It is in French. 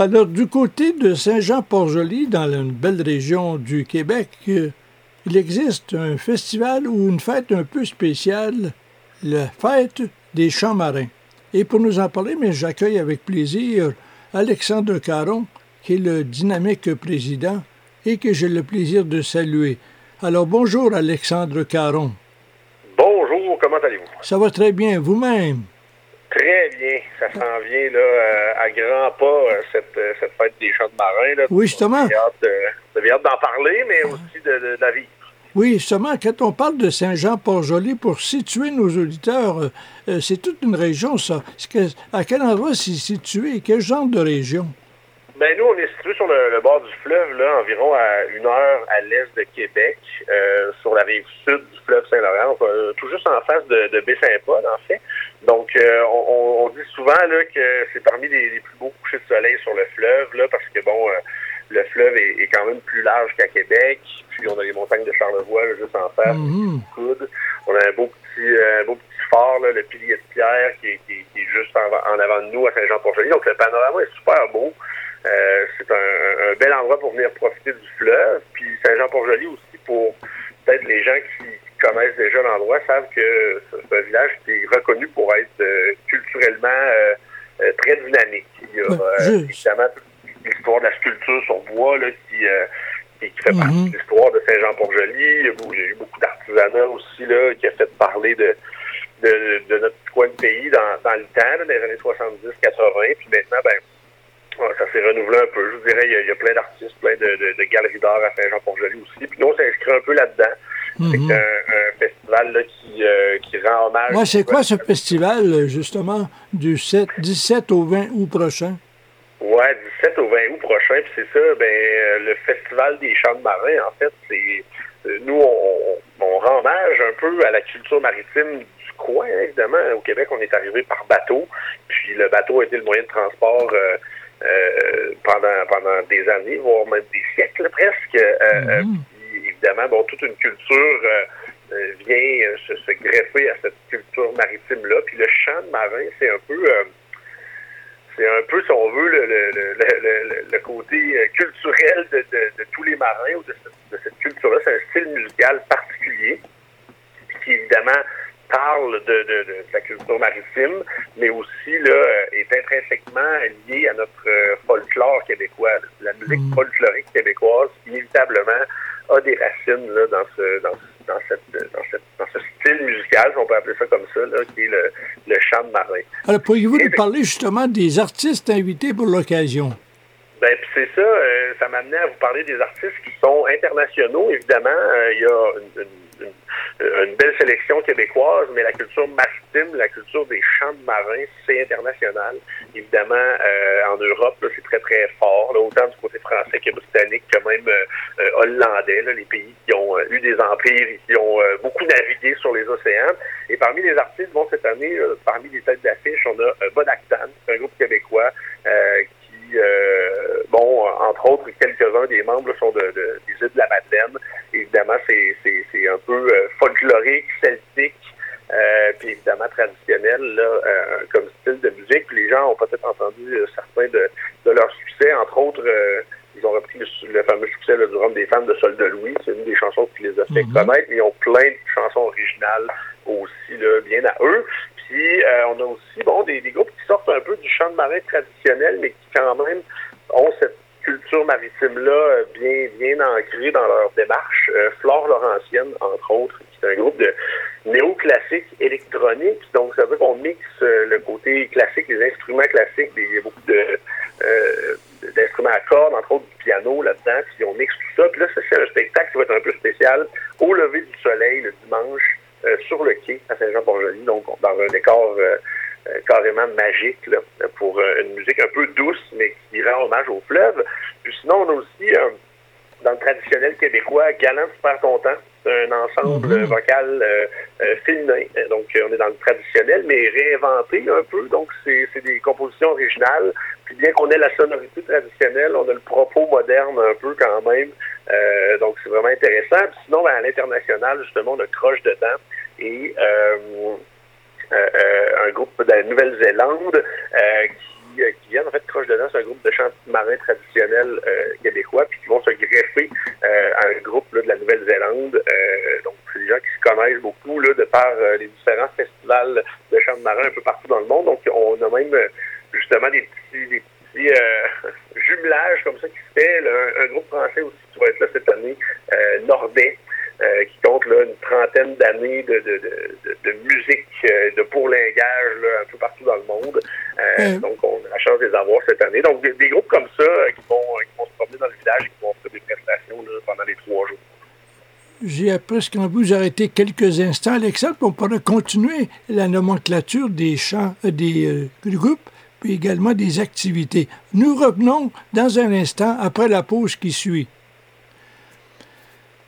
Alors, du côté de Saint-Jean-Port-Joli, dans une belle région du Québec, euh, il existe un festival ou une fête un peu spéciale, la fête des champs marins. Et pour nous en parler, mais j'accueille avec plaisir Alexandre Caron, qui est le dynamique président et que j'ai le plaisir de saluer. Alors bonjour Alexandre Caron. Bonjour, comment allez-vous? Ça va très bien, vous-même? Très bien. Ça s'en vient là, euh, à grands pas, euh, cette, euh, cette, fête des champs de marins. oui, justement. J'ai hâte d'en parler, mais aussi de, de, la vie. Oui, justement, quand on parle de Saint-Jean-Port-Joli, pour situer nos auditeurs, c'est toute une région, ça. à quel endroit c'est situé? Quel genre de région? Ben nous, on est situé sur le, bord du fleuve, là, environ à une heure à l'est de Québec, sur la rive sud du fleuve Saint-Laurent, tout juste en face de, de Baie-Saint-Paul, en fait. Donc, euh, on, dit souvent là, que c'est parmi les, plus beaux couchers de soleil sur le fleuve, là, parce que bon, euh, le fleuve est, quand même plus large qu'à Québec. Puis on a les montagnes de Charlevoix juste en face, mm coude. On a un beau petit, euh, beau petit fort, là, le pilier de pierre, qui, est juste en, avant de nous à Saint-Jean-Port-Joli. Donc le panorama est super beau. C'est un, un, bel endroit pour venir profiter du fleuve. Puis Saint-Jean-Port-Joli aussi pour peut-être les gens qui, connaissent déjà l'endroit savent que c'est un village qui est reconnu pour être euh, culturellement euh, euh, très dynamique. Il y a évidemment l'histoire de la sculpture sur bois là, qui, qui, fait partie mhm. de l'histoire de Saint-Jean-Port-Joli. Il y a eu beaucoup d'artisanat aussi là, qui a fait parler de, de, de notre coin de pays dans, dans le temps, dans les années 70-80. Un peu. Je vous dirais, il y a, plein d'artistes, plein de, de, galeries d'art à Saint-Jean-Port-Joli aussi. Puis nous, on s'inscrit un peu là-dedans. C'est mhm. un, festival là, qui, euh, qui, rend hommage. Ouais, c'est quoi ce festival, justement, du 7, 17 au 20 août prochain? Oui, 17 au 20 août prochain. Puis c'est ça, ben, euh, le festival des champs de marins, en fait, c'est. Euh, nous, on, on, rend hommage un peu à la culture maritime du coin, évidemment. Au Québec, on est arrivé par bateau. Puis le bateau a été le moyen de transport. Pendant pendant des années, voire même des siècles presque. Mhm évidemment, bon, toute une culture euh, euh, vient euh, se, greffer à cette culture maritime-là. Puis le chant de marin, c'est un peu c'est un peu, si on veut, le, le, le, côté culturel de, de, tous les marins ou de, cette culture-là. C'est un style musical particulier qui, évidemment, parle de, de, la culture maritime, mais aussi là, est intrinsèquement lié à notre folklore québécois. La musique mm. folklorique québécoise, inévitablement, a des racines là, dans, ce, dans, dans, cette, dans, cette, dans ce style musical, si on peut appeler ça comme ça, là, qui est le, le chant de marin. Alors, pourriez-vous nous parler justement des artistes invités pour l'occasion? Ben, c'est ça, euh, ça m'amenait à vous parler des artistes qui sont internationaux, évidemment. Euh, il y a une, une euh, une belle sélection québécoise, mais la culture maritime, la culture des champs de marins, c'est international. Évidemment, euh, en Europe, c'est très, très fort, là, autant du côté français que britannique, que même euh, hollandais, là, les pays qui ont eu des empires et qui ont beaucoup navigué sur les océans. Et parmi les artistes, bon, cette année, parmi les têtes d'affiche, on a Bodactan, un groupe québécois bon, entre autres, quelques-uns des membres sont de, de, des îles de la Madeleine. Évidemment, c'est un peu euh, folklorique, celtique, euh, puis évidemment traditionnel là, euh, comme style de musique. Puis les gens ont peut-être entendu certains de, de leurs succès, entre autres. ils ont repris le, fameux succès du Rhum des femmes de Sol de Louis. C'est une des chansons qui les a fait mhm. connaître. Mais ils ont plein de chansons originales aussi, là, bien à eux. Puis on a aussi bon des, des, groupes qui sortent un peu du chant de marin traditionnel, mais qui quand même ont cette culture maritime-là euh, bien, bien ancrée dans leur démarche. Euh, Flore Laurentienne, entre autres, qui est un groupe de néoclassique électronique. Donc, ça veut dire qu'on mixe euh, le côté classique, les instruments classiques. Il y a beaucoup d'instruments à cordes, entre autres du piano là-dedans, puis on mixe tout ça. Puis là, c'est un spectacle qui va être un peu spécial au lever du soleil le dimanche sur le quai à Saint-Jean-Port-Joli, donc dans un décor carrément magique là, pour euh, une musique un peu douce, mais qui rend hommage au fleuve. Puis sinon, on a aussi, euh, dans le traditionnel québécois, Galant Super Content. C'est un ensemble mhm. vocal féminin. Donc, on est dans le traditionnel, mais réinventé un peu. Donc, c'est des compositions originales. Puis bien qu'on ait la sonorité traditionnelle, on a le propos moderne un peu quand même. donc, c'est vraiment intéressant. Puis sinon, ben, à l'international, justement, on a Croche dedans. Et euh, euh, un groupe de la Nouvelle-Zélande euh, qui, qui vient en fait Croche dedans, c'est un groupe de chants marins traditionnels québécois, puis qui vont se greffer à un groupe de la Nouvelle-Zélande. donc, c'est des gens qui se connaissent beaucoup là, de par les différents festivals de chants marins un peu partout dans le monde. Donc, on a même justement des petits, des petits jumelages comme ça qui se fait. un, groupe français aussi qui va être là cette année, Nordais. Euh, qui compte là, une trentaine d'années de, musique, euh, de bourlingage là, un peu partout dans le monde. Euh, Donc, on a la chance de les avoir cette année. Donc, des, groupes comme ça euh, qui, vont, qui vont se promener dans le village et qui vont faire des prestations pendant les trois jours. J'ai presque envie de vous arrêter quelques instants, Alexandre, on pourrait continuer la nomenclature des chants, des groupes, puis également des activités. Nous revenons dans un instant après la pause qui suit.